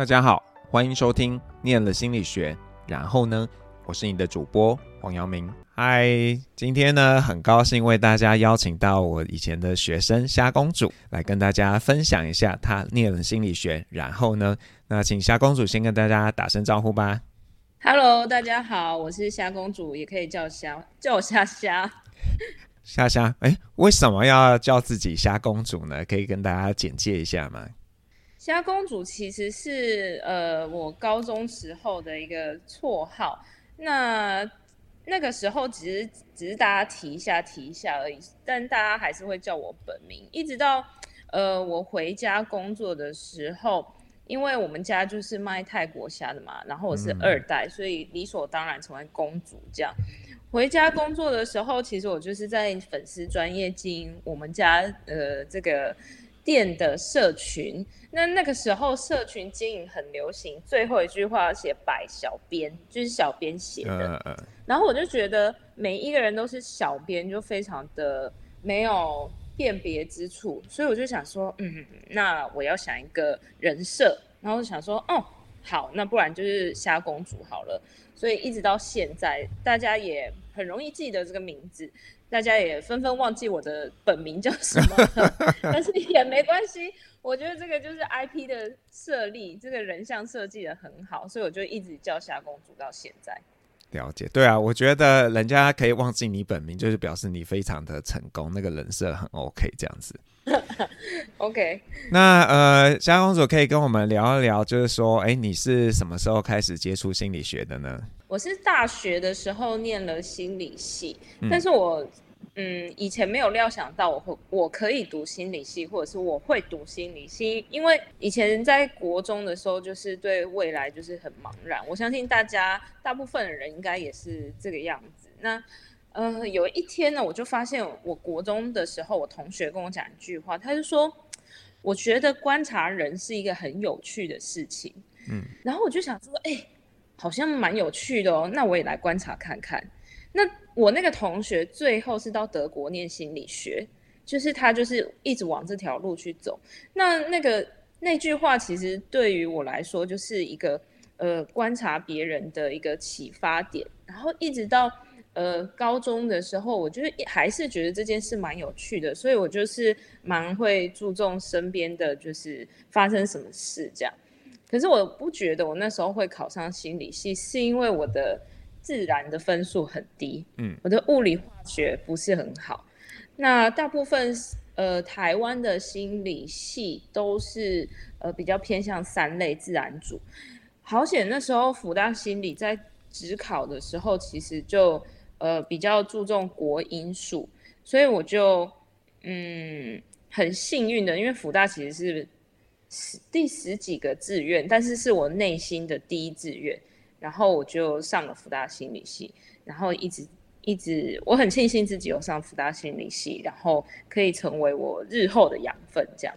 大家好，欢迎收听《念了心理学》，然后呢，我是你的主播黄阳明。嗨，今天呢，很高兴为大家邀请到我以前的学生虾公主来跟大家分享一下她念了心理学。然后呢，那请虾公主先跟大家打声招呼吧。Hello，大家好，我是虾公主，也可以叫虾，叫我虾虾。虾虾，哎，为什么要叫自己虾公主呢？可以跟大家简介一下吗？虾公主其实是呃我高中时候的一个绰号，那那个时候只是只是大家提一下提一下而已，但大家还是会叫我本名，一直到呃我回家工作的时候，因为我们家就是卖泰国虾的嘛，然后我是二代，嗯、所以理所当然成为公主这样。回家工作的时候，其实我就是在粉丝专业经营我们家呃这个店的社群。那那个时候社群经营很流行，最后一句话要写百小编，就是小编写的。Uh, uh. 然后我就觉得每一个人都是小编，就非常的没有辨别之处，所以我就想说，嗯，那我要想一个人设，然后就想说，哦，好，那不然就是虾公主好了。所以一直到现在，大家也很容易记得这个名字，大家也纷纷忘记我的本名叫什么，但是也没关系。我觉得这个就是 IP 的设立，这个人像设计的很好，所以我就一直叫霞公主到现在。了解，对啊，我觉得人家可以忘记你本名，就是表示你非常的成功，那个人设很 OK，这样子。OK，那呃，夏公主可以跟我们聊一聊，就是说，哎，你是什么时候开始接触心理学的呢？我是大学的时候念了心理系，嗯、但是我嗯以前没有料想到我会我可以读心理系，或者是我会读心理系，因为以前在国中的时候就是对未来就是很茫然。我相信大家大部分的人应该也是这个样子。那呃，有一天呢，我就发现，我国中的时候，我同学跟我讲一句话，他就说，我觉得观察人是一个很有趣的事情，嗯，然后我就想说，哎、欸，好像蛮有趣的哦，那我也来观察看看。那我那个同学最后是到德国念心理学，就是他就是一直往这条路去走。那那个那句话其实对于我来说，就是一个呃观察别人的一个启发点，然后一直到。呃，高中的时候，我就是还是觉得这件事蛮有趣的，所以我就是蛮会注重身边的就是发生什么事这样。可是我不觉得我那时候会考上心理系，是因为我的自然的分数很低，嗯，我的物理化学不是很好。那大部分呃台湾的心理系都是呃比较偏向三类自然组。好险那时候辅大心理在职考的时候，其实就。呃，比较注重国英数，所以我就嗯很幸运的，因为福大其实是第十几个志愿，但是是我内心的第一志愿，然后我就上了福大心理系，然后一直一直我很庆幸自己有上福大心理系，然后可以成为我日后的养分，这样。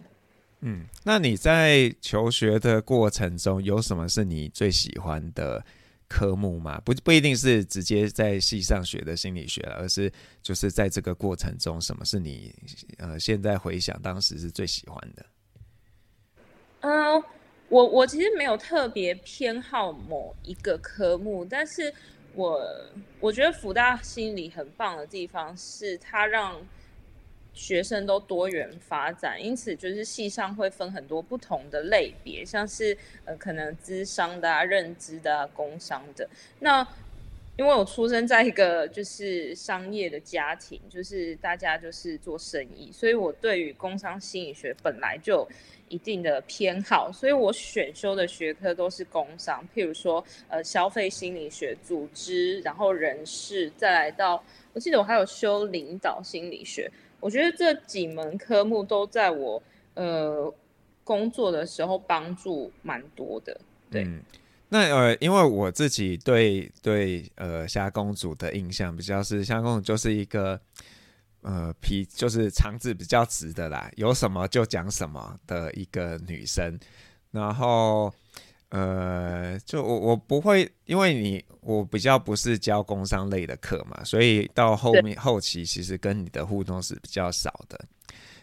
嗯，那你在求学的过程中有什么是你最喜欢的？科目嘛，不不一定是直接在系上学的心理学了，而是就是在这个过程中，什么是你呃现在回想当时是最喜欢的？嗯、我我其实没有特别偏好某一个科目，但是我我觉得辅大心理很棒的地方是它让。学生都多元发展，因此就是系上会分很多不同的类别，像是呃可能资商的啊、认知的啊、工商的。那因为我出生在一个就是商业的家庭，就是大家就是做生意，所以我对于工商心理学本来就一定的偏好，所以我选修的学科都是工商，譬如说呃消费心理学、组织，然后人事，再来到我记得我还有修领导心理学。我觉得这几门科目都在我呃工作的时候帮助蛮多的。对，那呃，因为我自己对对呃虾公主的印象比较是虾公主就是一个呃皮就是肠子比较直的啦，有什么就讲什么的一个女生，然后。呃，就我我不会，因为你我比较不是教工商类的课嘛，所以到后面后期其实跟你的互动是比较少的。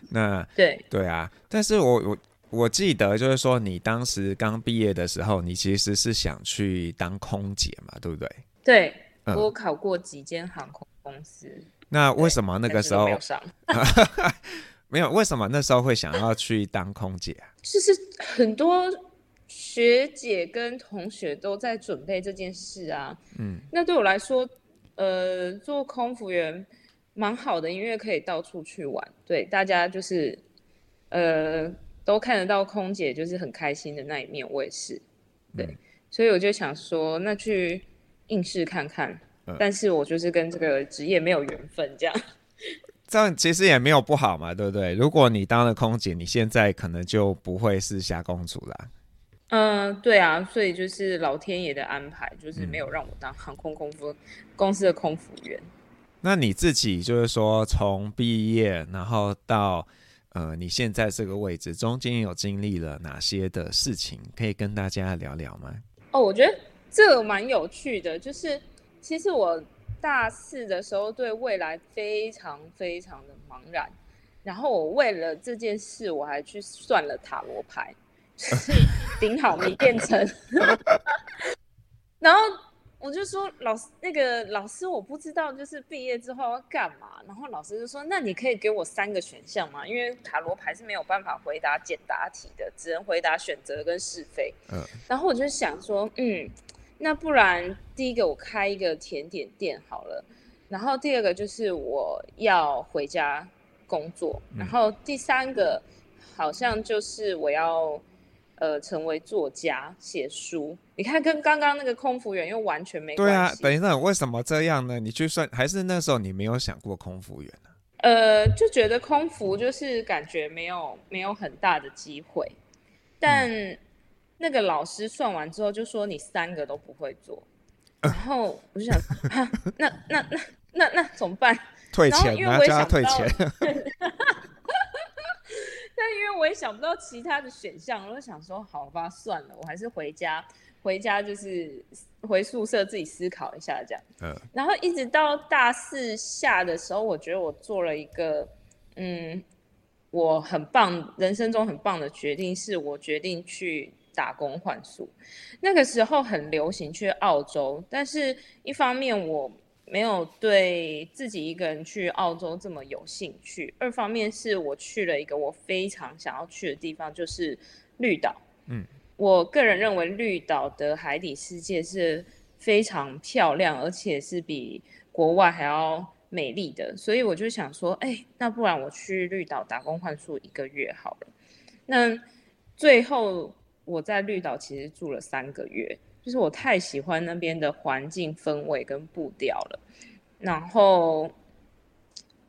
那对对啊，但是我我我记得就是说，你当时刚毕业的时候，你其实是想去当空姐嘛，对不对？对，嗯、我考过几间航空公司。那为什么那个时候没有上？没有，为什么那时候会想要去当空姐啊？就是很多学姐跟同学都在准备这件事啊。嗯，那对我来说，呃，做空服员蛮好的，因为可以到处去玩。对，大家就是呃。都看得到空姐就是很开心的那一面，我也是，对，嗯、所以我就想说，那去应试看看，嗯、但是我就是跟这个职业没有缘分，这样，这样其实也没有不好嘛，对不对？如果你当了空姐，你现在可能就不会是霞公主啦。嗯，对啊，所以就是老天爷的安排，就是没有让我当航空空服公司的空服员。那你自己就是说，从毕业然后到。呃，你现在这个位置中间有经历了哪些的事情，可以跟大家聊聊吗？哦，我觉得这个蛮有趣的，就是其实我大四的时候对未来非常非常的茫然，然后我为了这件事，我还去算了塔罗牌，就是顶好没变成，然后。我就说老师，那个老师我不知道，就是毕业之后要干嘛。然后老师就说：“那你可以给我三个选项吗？因为塔罗牌是没有办法回答简答题的，只能回答选择跟是非。”嗯。然后我就想说，嗯，那不然第一个我开一个甜点店好了。然后第二个就是我要回家工作。然后第三个好像就是我要。呃，成为作家写书，你看跟刚刚那个空服员又完全没关系。对啊，等一下，为什么这样呢？你去算，还是那时候你没有想过空服员呢？呃，就觉得空服就是感觉没有没有很大的机会，但那个老师算完之后就说你三个都不会做，然后我就想，啊、那那那那那怎么办？退钱，然后叫他退钱。但因为我也想不到其他的选项，我就想说，好吧，算了，我还是回家，回家就是回宿舍自己思考一下这样。嗯。然后一直到大四下的时候，我觉得我做了一个，嗯，我很棒，人生中很棒的决定，是我决定去打工换宿。那个时候很流行去澳洲，但是一方面我。没有对自己一个人去澳洲这么有兴趣。二方面是我去了一个我非常想要去的地方，就是绿岛。嗯，我个人认为绿岛的海底世界是非常漂亮，而且是比国外还要美丽的。所以我就想说，哎，那不然我去绿岛打工换宿一个月好了。那最后我在绿岛其实住了三个月。就是我太喜欢那边的环境氛围跟步调了，然后，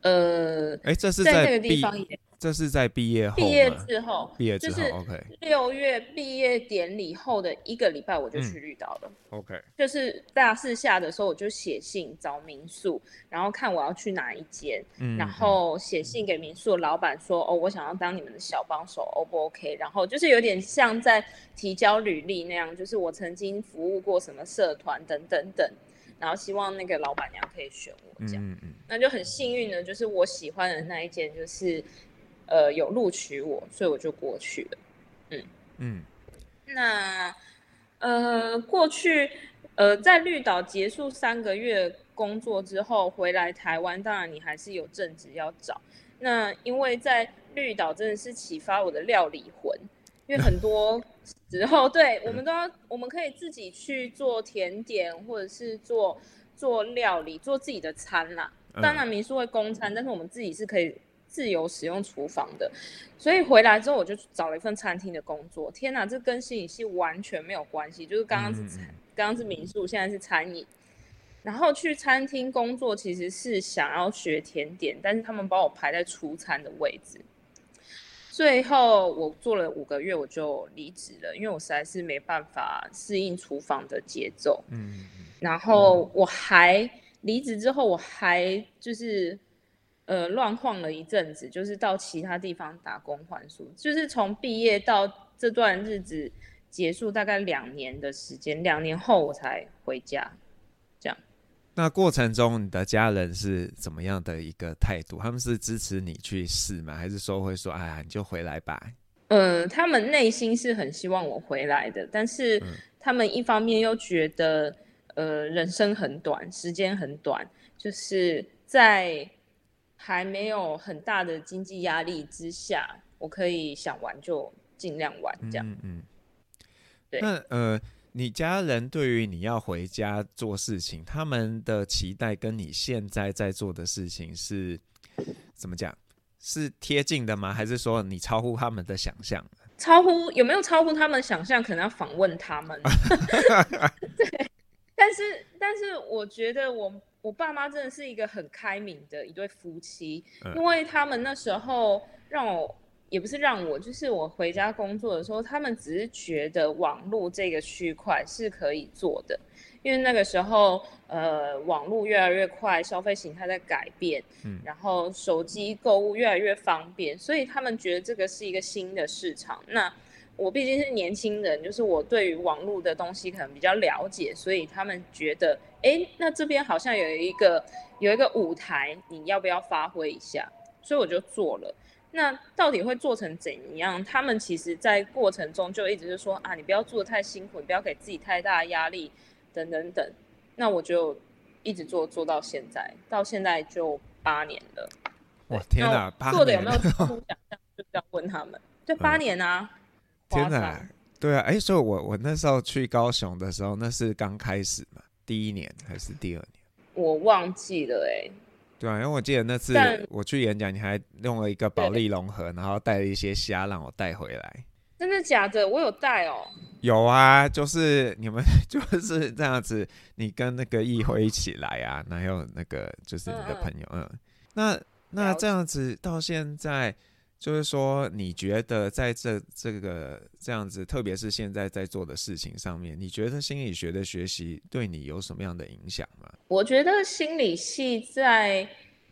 呃，哎，这是在，在那个地方也。这是在毕业后，毕业之后，毕业之后，OK。六月毕业典礼后的一个礼拜，我就去绿岛了。嗯，OK。就是大四下的时候，我就写信找民宿，然后看我要去哪一间，嗯，然后写信给民宿老板说，哦，我想要当你们的小帮手，O 不 OK？然后就是有点像在提交履历那样，就是我曾经服务过什么社团等等等，然后希望那个老板娘可以选我这样。嗯嗯。那就很幸运的，就是我喜欢的那一间，就是。呃，有录取我，所以我就过去了。嗯嗯，那呃，过去呃，在绿岛结束三个月工作之后，回来台湾，当然你还是有正职要找。那因为在绿岛真的是启发我的料理魂，因为很多时候，对我们都要，我们可以自己去做甜点，或者是做做料理，做自己的餐啦。当然民宿会供餐，但是我们自己是可以。自由使用厨房的，所以回来之后我就找了一份餐厅的工作。天哪，这跟心理系完全没有关系，就是刚刚是餐，刚刚是民宿，现在是餐饮。然后去餐厅工作其实是想要学甜点，但是他们把我排在出餐的位置。最后我做了五个月，我就离职了，因为我实在是没办法适应厨房的节奏。嗯，然后我还离职之后，我还就是。呃，乱晃了一阵子，就是到其他地方打工换宿，就是从毕业到这段日子结束，大概两年的时间，两年后我才回家，这样。那过程中，你的家人是怎么样的一个态度？他们是支持你去试吗？还是说会说，哎呀，你就回来吧？呃，他们内心是很希望我回来的，但是他们一方面又觉得，呃，人生很短，时间很短，就是在还没有很大的经济压力之下，我可以想玩就尽量玩，这样。嗯，嗯，对。那呃，你家人对于你要回家做事情，他们的期待跟你现在在做的事情是怎么讲？是贴近的吗？还是说你超乎他们的想象？超乎有没有超乎他们想象？可能要访问他们。对，但是但是我觉得我我爸妈真的是一个很开明的一对夫妻，嗯、因为他们那时候让我也不是让我，就是我回家工作的时候，他们只是觉得网络这个区块是可以做的。因为那个时候，呃，网络越来越快，消费形态在改变，嗯，然后手机购物越来越方便，所以他们觉得这个是一个新的市场。那我毕竟是年轻人，就是我对于网络的东西可能比较了解，所以他们觉得，哎，那这边好像有一个有一个舞台，你要不要发挥一下？所以我就做了。那到底会做成怎样？他们其实在过程中就一直是说啊，你不要做的太辛苦，你不要给自己太大的压力。等等等，那我就一直做做到现在，到现在就八年了。我，天哪！做的有没有出乎想象？就这样问他们。对，八年啊！天哪！对啊，哎，所以我我那时候去高雄的时候，那是刚开始嘛，第一年还是第二年？我忘记了哎。对啊，因为我记得那次我去演讲，你还用了一个保利龙盒，然后带了一些虾让我带回来。真的假的？我有带哦。有啊，就是你们 就是这样子，你跟那个议会一起来啊，还有那个就是你的朋友，嗯，嗯，那那这样子到现在，就是说你觉得在这这个这样子，特别是现在在做的事情上面，你觉得心理学的学习对你有什么样的影响吗？我觉得心理系在，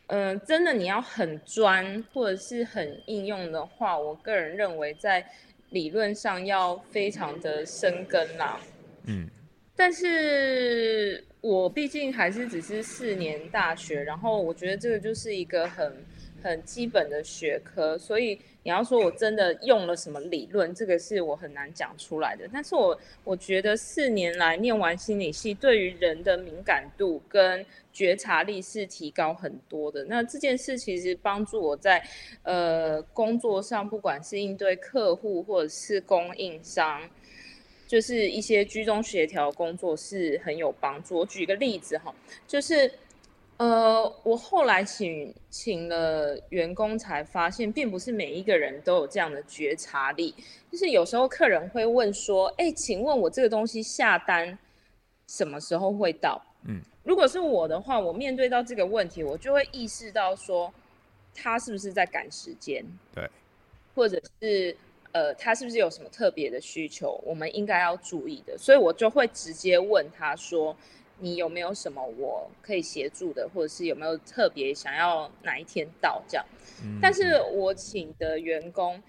嗯、呃，真的你要很专或者是很应用的话，我个人认为在。理论上要非常的深根啦，嗯，但是我毕竟还是只是四年大学，然后我觉得这个就是一个很很基本的学科，所以你要说我真的用了什么理论，这个是我很难讲出来的。但是我我觉得四年来念完心理系，对于人的敏感度跟觉察力是提高很多的。那这件事其实帮助我在呃工作上，不管是应对客户或者是供应商，就是一些居中协调工作是很有帮助。我举个例子哈，就是。呃，我后来请请了员工，才发现，并不是每一个人都有这样的觉察力。就是有时候客人会问说：“哎，请问我这个东西下单什么时候会到？”嗯，如果是我的话，我面对到这个问题，我就会意识到说，他是不是在赶时间？对，或者是呃，他是不是有什么特别的需求，我们应该要注意的。所以我就会直接问他说。你有没有什么我可以协助的，或者是有没有特别想要哪一天到这样？嗯、但是我请的员工，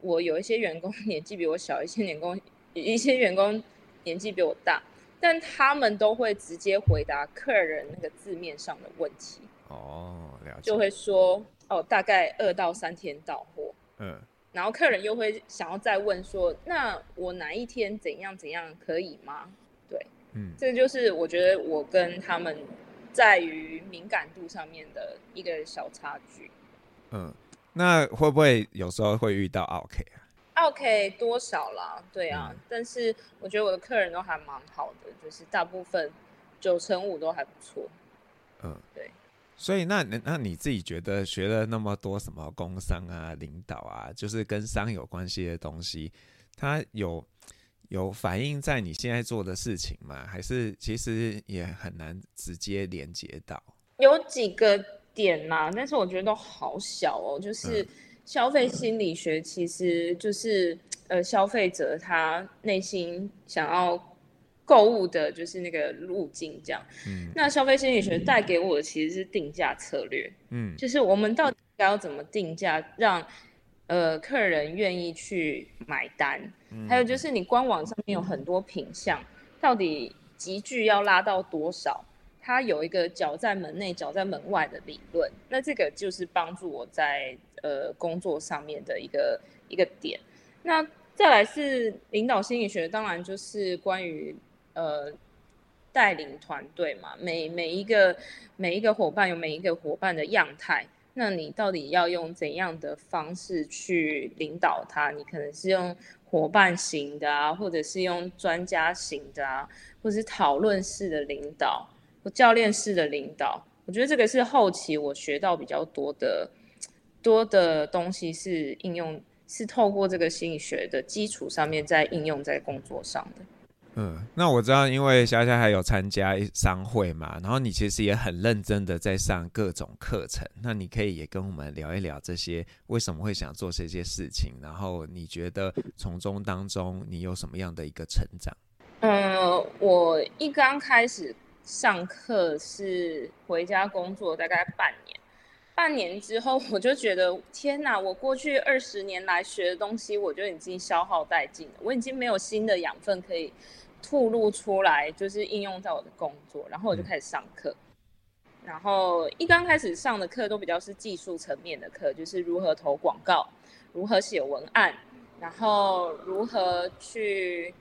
我有一些员工 年纪比我小，一些员工一些员工年纪比我大，但他们都会直接回答客人那个字面上的问题。哦，了解。就会说哦，大概二到三天到货。嗯。然后客人又会想要再问说，那我哪一天怎样怎样可以吗？嗯，这就是我觉得我跟他们在于敏感度上面的一个小差距。嗯，那会不会有时候会遇到 OK 啊？OK 多少啦？对啊，嗯，但是我觉得我的客人都还蛮好的，就是大部分九成五都还不错。嗯，对。所以那那你自己觉得学了那么多什么工商啊、领导啊，就是跟商有关系的东西，它有？有反映在你现在做的事情吗？还是其实也很难直接连接到？有几个点嘛，但是我觉得都好小哦。就是消费心理学，其实就是、嗯、呃消费者他内心想要购物的，就是那个路径这样。嗯。那消费心理学带给我的其实是定价策略。嗯。就是我们到底该要怎么定价，让呃客人愿意去买单？还有就是，你官网上面有很多品相，到底集聚要拉到多少？它有一个脚在门内、脚在门外的理论。那这个就是帮助我在呃工作上面的一个一个点。那再来是领导心理学，当然就是关于呃带领团队嘛，每每一个每一个伙伴有每一个伙伴的样态，那你到底要用怎样的方式去领导他？你可能是用伙伴型的啊，或者是用专家型的啊，或者是讨论式的领导，或教练式的领导。我觉得这个是后期我学到比较多的多的东西，是应用是透过这个心理学的基础上面再应用在工作上的。嗯，那我知道，因为虾虾还有参加商会嘛，然后你其实也很认真的在上各种课程，那你可以也跟我们聊一聊这些为什么会想做这些事情，然后你觉得从中当中你有什么样的一个成长？嗯，我一刚开始。上课是回家工作大概半年，半年之后我就觉得天哪！我过去二十年来学的东西，我就已经消耗殆尽了，我已经没有新的养分可以吐露出来，就是应用在我的工作。然后我就开始上课，然后一刚开始上的课都比较是技术层面的课，就是如何投广告，如何写文案，然后如何去。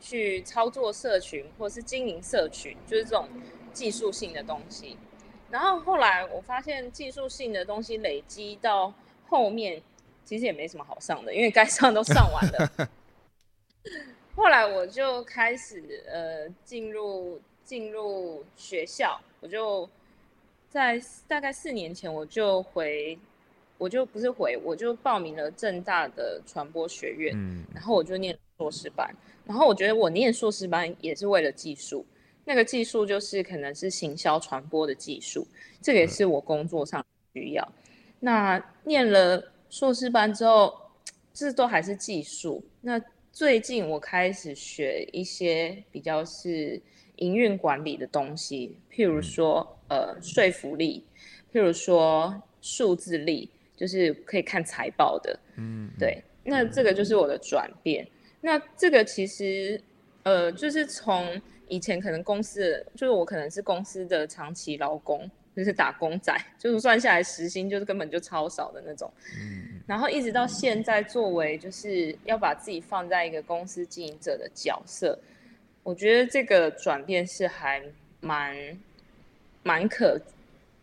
去操作社群或是经营社群，就是这种技术性的东西。然后后来我发现技术性的东西累积到后面，其实也没什么好上的，因为该上都上完了。后来我就开始呃进入进入学校，我就在大概四年前我就回，我就不是回，我就报名了正大的传播学院，嗯，然后我就念硕士班。然后我觉得我念硕士班也是为了技术，那个技术就是可能是行销传播的技术，这个也是我工作上需要。那念了硕士班之后，这都还是技术。那最近我开始学一些比较是营运管理的东西，譬如说呃说服力，譬如说数字力，就是可以看财报的。嗯，对，那这个就是我的转变。那这个其实，呃，就是从以前可能公司，就是我可能是公司的长期劳工，就是打工仔，就是算下来时薪就是根本就超少的那种。嗯。然后一直到现在，作为就是要把自己放在一个公司经营者的角色，我觉得这个转变是还蛮蛮可。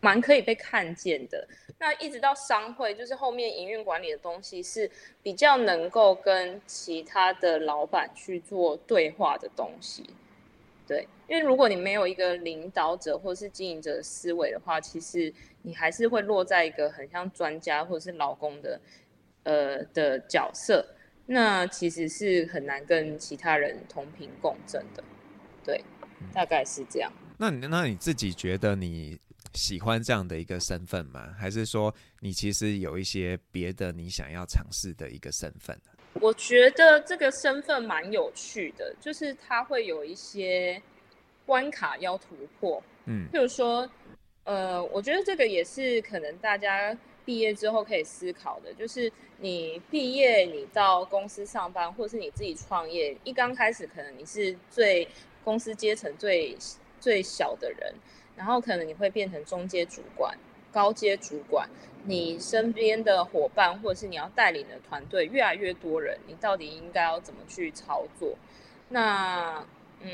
蛮可以被看见的。那一直到商会，就是后面营运管理的东西是比较能够跟其他的老板去做对话的东西。对，因为如果你没有一个领导者或是经营者的思维的话，其实你还是会落在一个很像专家或者是老公的呃的角色，那其实是很难跟其他人同频共振的。对，大概是这样。那你那你自己觉得你？喜欢这样的一个身份吗？还是说你其实有一些别的你想要尝试的一个身份？我觉得这个身份蛮有趣的，就是它会有一些关卡要突破。嗯，譬如说，呃，我觉得这个也是可能大家毕业之后可以思考的，就是你毕业，你到公司上班，或是你自己创业，一刚开始可能你是最公司阶层最最小的人。然后可能你会变成中阶主管、高阶主管，你身边的伙伴或者是你要带领的团队越来越多人，你到底应该要怎么去操作？那嗯，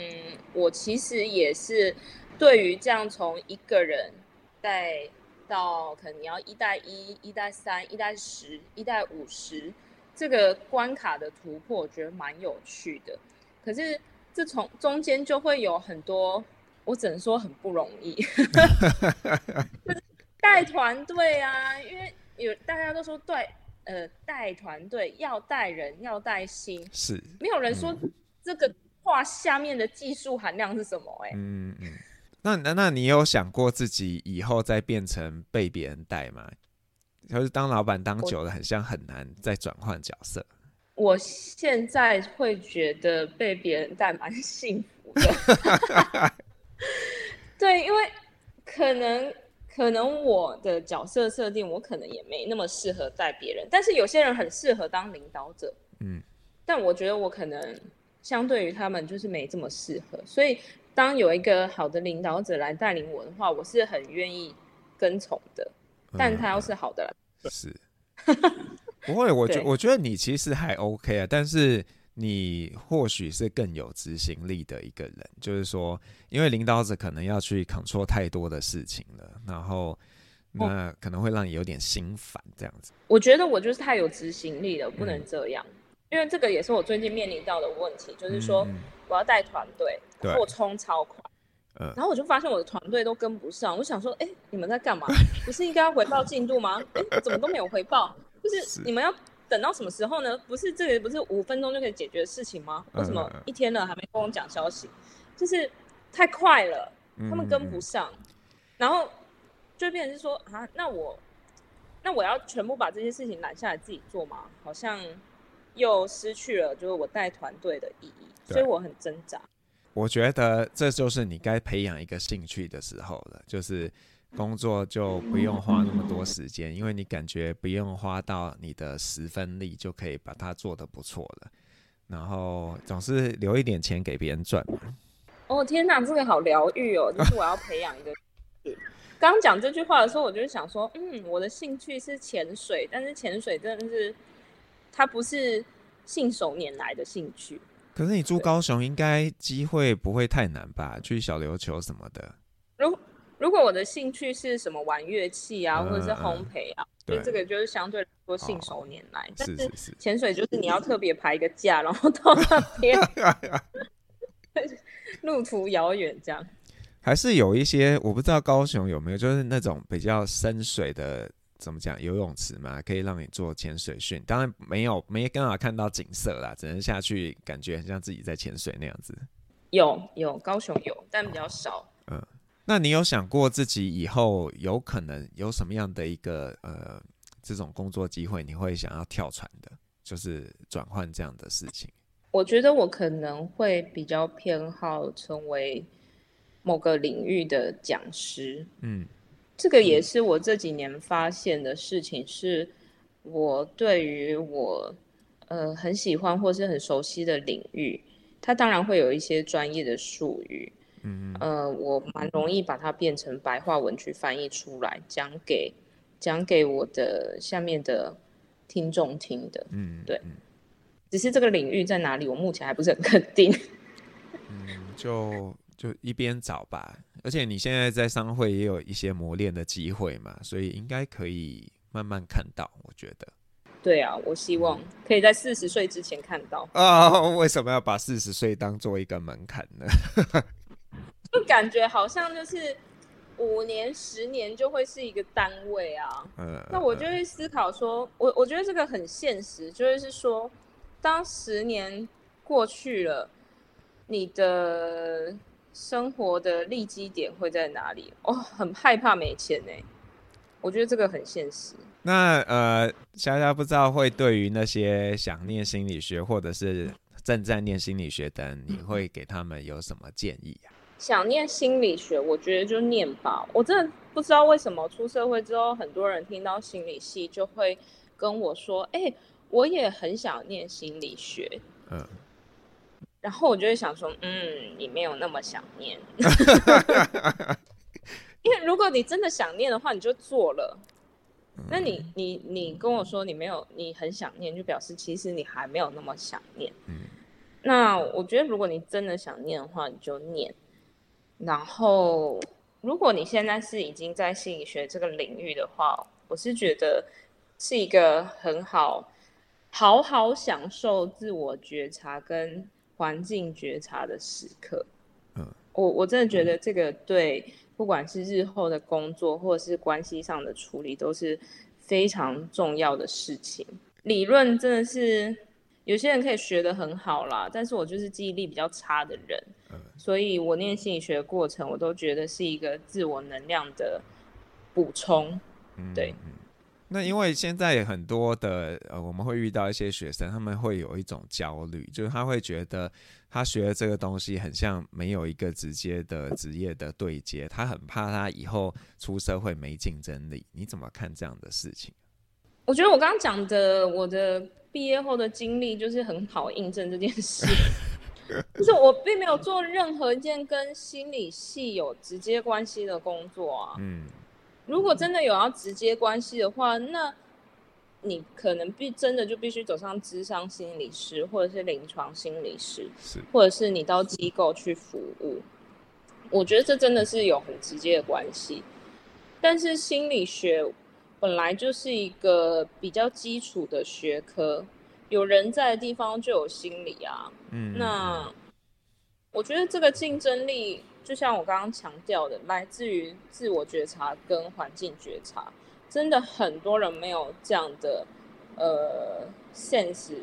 我其实也是对于这样从一个人带到可能你要一带一、一带三、一带十、一带五十这个关卡的突破，我觉得蛮有趣的。可是这从中间就会有很多。我只能说很不容易，带团队啊，因为有大家都说对，呃，带团队要带人，要带心，是，没有人说这个话下面的技术含量是什么、欸？哎，嗯嗯，那那那你有想过自己以后再变成被别人带吗？就是当老板当久了，很像很难再转换角色。我现在会觉得被别人带蛮幸福的。对，因为可能可能我的角色设定，我可能也没那么适合带别人，但是有些人很适合当领导者，嗯，但我觉得我可能相对于他们就是没这么适合，所以当有一个好的领导者来带领我的话，我是很愿意跟从的，但他要是好的，是，不会，我觉我觉得你其实还 OK 啊，但是你或许是更有执行力的一个人，就是说，因为领导者可能要去 control 太多的事情了，然后那可能会让你有点心烦这样子。我觉得我就是太有执行力了，不能这样，嗯、因为这个也是我最近面临到的问题，就是说我要带团队，我冲超快。嗯、然后我就发现我的团队都跟不上，我想说，哎，你们在干嘛？不是应该要回报进度吗？哎，怎么都没有回报？就是你们要等到什么时候呢？不是这个不是五分钟就可以解决的事情吗？为什么一天了还没跟我讲消息？就是太快了，他们跟不上，嗯、然后就变成是说啊，那我那我要全部把这些事情揽下来自己做吗？好像又失去了就是我带团队的意义，所以我很挣扎。我觉得这就是你该培养一个兴趣的时候了，就是工作就不用花那么多时间，因为你感觉不用花到你的十分力就可以把它做得不错了，然后总是留一点钱给别人赚。哦天哪，这个好疗愈哦！就是我要培养一个。刚讲这句话的时候，我就想说，嗯，我的兴趣是潜水，但是潜水真的是它不是信手拈来的兴趣。可是你住高雄，应该机会不会太难吧？去小琉球什么的。如果我的兴趣是什么玩乐器啊，或者是烘焙啊，所以这个就是相对来说信手拈来。但是潜水就是你要特别排一个假，然后到那边，路途遥远这样。还是有一些我不知道高雄有没有，就是那种比较深水的。怎么讲？游泳池嘛，可以让你做潜水训。当然没有，没办法看到景色啦，只能下去，感觉很像自己在潜水那样子。有有，高雄有，但比较少。嗯，那你有想过自己以后有可能有什么样的一个呃这种工作机会，你会想要跳船的，就是转换这样的事情？我觉得我可能会比较偏好成为某个领域的讲师。嗯。这个也是我这几年发现的事情，是我对于我呃很喜欢或是很熟悉的领域，它当然会有一些专业的术语，嗯呃，我蛮容易把它变成白话文去翻译出来，讲给讲给我的下面的听众听的，嗯，对，只是这个领域在哪里，我目前还不是很肯定，嗯，就。就一边找吧，而且你现在在商会也有一些磨练的机会嘛，所以应该可以慢慢看到。我觉得，对啊，我希望可以在四十岁之前看到。啊、哦，为什么要把四十岁当做一个门槛呢？就感觉好像就是五年、十年就会是一个单位啊。嗯，那我就会思考说，我我觉得这个很现实，就是说，当十年过去了，你的。生活的利基点会在哪里？哦，很害怕没钱呢。我觉得这个很现实。那呃，虾虾不知道会对于那些想念心理学或者是正在念心理学的，你会给他们有什么建议啊？想念心理学，我觉得就念吧。我真的不知道为什么出社会之后，很多人听到心理系就会跟我说：“哎、欸，我也很想念心理学。”嗯。然后我就会想说，嗯，你没有那么想念，因为如果你真的想念的话，你就做了。那你你你跟我说你没有，你很想念，就表示其实你还没有那么想念。嗯那我觉得如果你真的想念的话，你就念。然后，如果你现在是已经在心理学这个领域的话，我是觉得是一个很好，好好享受自我觉察跟。环境觉察的时刻，嗯，我我真的觉得这个对，不管是日后的工作或者是关系上的处理，都是非常重要的事情。理论真的是有些人可以学得很好啦，但是我就是记忆力比较差的人，嗯，所以我念心理学的过程，我都觉得是一个自我能量的补充，对。嗯那因为现在很多的呃，我们会遇到一些学生，他们会有一种焦虑，就是他会觉得他学的这个东西很像没有一个直接的职业的对接，他很怕他以后出社会没竞争力。你怎么看这样的事情？我觉得我刚刚讲的我的毕业后的经历就是很好印证这件事，就是我并没有做任何一件跟心理系有直接关系的工作啊。嗯。如果真的有要直接关系的话，那你可能必真的就必须走上智商心理师，或者是临床心理师，是，或者是你到机构去服务。我觉得这真的是有很直接的关系。但是心理学本来就是一个比较基础的学科，有人在的地方就有心理啊。嗯，那我觉得这个竞争力，就像我刚刚强调的，来自于自我觉察跟环境觉察。真的很多人没有这样的呃 sense，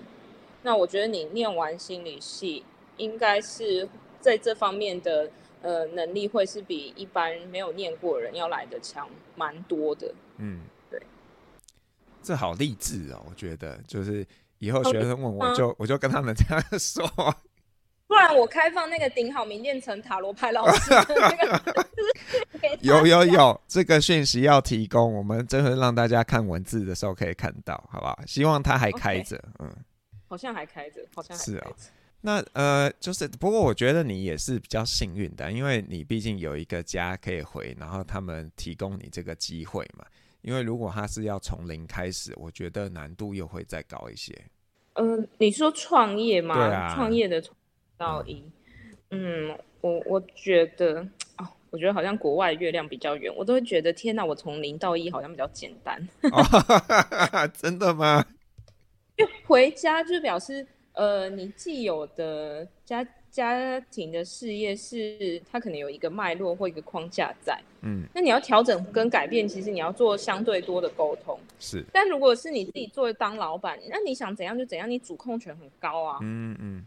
那我觉得你念完心理系，应该是在这方面的呃能力会是比一般没有念过的人要来的强蛮多的。嗯，对，这好励志哦！我觉得就是以后学生问我就、嗯、我就跟他们这样说。不然我开放那个顶好名店成塔罗牌老师，有有有，这个讯息要提供，我们真的让大家看文字的时候可以看到，好不好？希望它还开着，okay. 嗯，好像还开着，好像还是哦。那呃，就是不过我觉得你也是比较幸运的，因为你毕竟有一个家可以回，然后他们提供你这个机会嘛。因为如果他是要从零开始，我觉得难度又会再高一些。嗯、呃，你说创业吗？对啊，创业的。到一，嗯，我我觉得哦，我觉得好像国外月亮比较圆，我都会觉得天哪，我从零到一好像比较简单。哦、真的吗？就回家就表示，呃，你既有的家家庭的事业是它可能有一个脉络或一个框架在，嗯，那你要调整跟改变，其实你要做相对多的沟通，是。但如果是你自己做当老板，那你想怎样就怎样，你主控权很高啊，嗯嗯。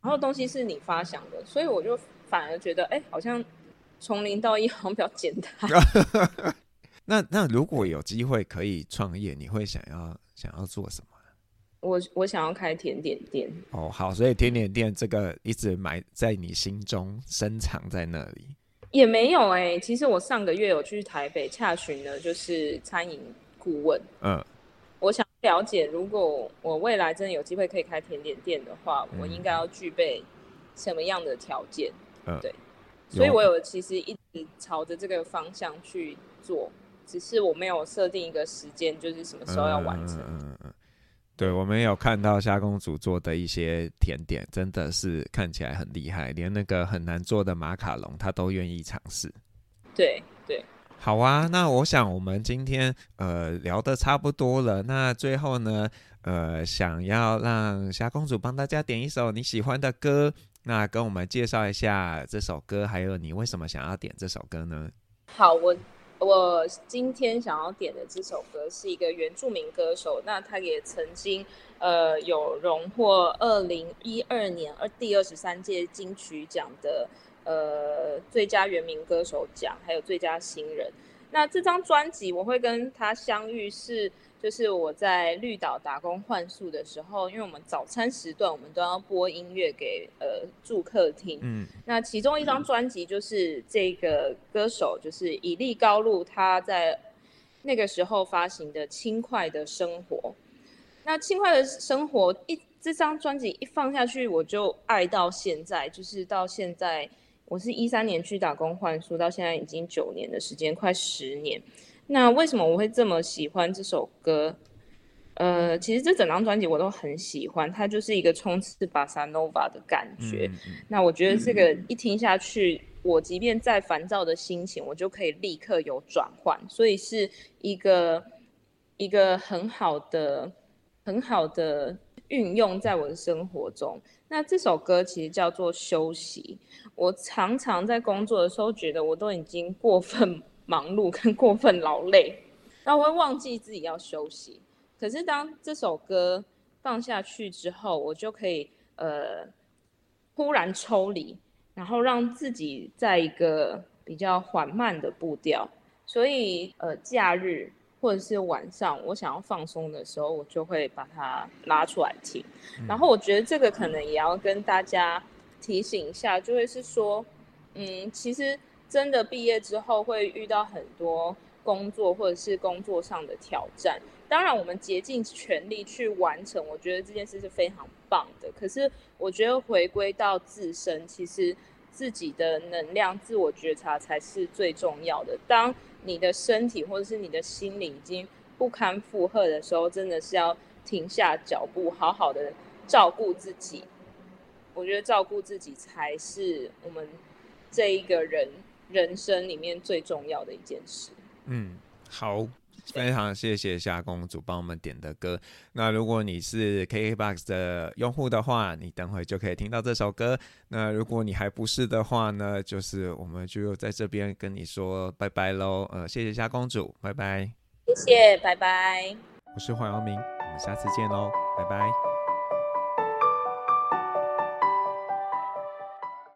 然后东西是你发想的，所以我就反而觉得，哎，好像从零到一好像比较简单。那那如果有机会可以创业，你会想要想要做什么？我我想要开甜点店。哦，好，所以甜点店这个一直埋在你心中，深藏在那里。也没有哎、欸，其实我上个月有去台北洽询呢，就是餐饮顾问。嗯。我想了解，如果我未来真的有机会可以开甜点店的话，嗯、我应该要具备什么样的条件？嗯，对，所以我有其实一直朝着这个方向去做，只是我没有设定一个时间，就是什么时候要完成。嗯嗯嗯。对，我们有看到虾公主做的一些甜点，真的是看起来很厉害，连那个很难做的马卡龙，她都愿意尝试。对对。好啊，那我想我们今天呃聊得差不多了。那最后呢，呃，想要让虾公主帮大家点一首你喜欢的歌，那跟我们介绍一下这首歌，还有你为什么想要点这首歌呢？好，我我今天想要点的这首歌是一个原住民歌手，那他也曾经呃有荣获二零一二年二第二十三届金曲奖的。呃，最佳原名歌手奖，还有最佳新人。那这张专辑我会跟他相遇是，就是我在绿岛打工换宿的时候，因为我们早餐时段我们都要播音乐给呃住客听。嗯，那其中一张专辑就是这个歌手就是以利高露他在那个时候发行的《轻快的生活》。那《轻快的生活》一这张专辑一放下去，我就爱到现在，就是到现在。我是一三年去打工换宿，到现在已经九年的时间，快十年。那为什么我会这么喜欢这首歌？呃，其实这整张专辑我都很喜欢，它就是一个冲刺巴萨诺瓦的感觉。嗯嗯。那我觉得这个一听下去，我即便再烦躁的心情，我就可以立刻有转换，所以是一个一个很好的、很好的运用在我的生活中。那这首歌其实叫做休息。我常常在工作的时候，觉得我都已经过分忙碌 跟过分劳累，那我会忘记自己要休息。可是当这首歌放下去之后，我就可以呃忽然抽离，然后让自己在一个比较缓慢的步调。所以呃假日。或者是晚上我想要放松的时候，我就会把它拉出来听。然后我觉得这个可能也要跟大家提醒一下，就会是说，嗯，其实真的毕业之后会遇到很多工作或者是工作上的挑战。当然，我们竭尽全力去完成，我觉得这件事是非常棒的。可是我觉得回归到自身，其实自己的能量、自我觉察才是最重要的。当你的身体或者是你的心理已经不堪负荷的时候，真的是要停下脚步，好好的照顾自己。我觉得照顾自己才是我们这一个人人生里面最重要的一件事。嗯，好。非常谢谢夏公主帮我们点的歌。那如果你是 KKBOX 的用户的话，你等会就可以听到这首歌。那如果你还不是的话呢，就是我们就在这边跟你说拜拜喽。呃，谢谢夏公主，拜拜。谢谢，拜拜。我是黄阳明，我们下次见喽，拜拜。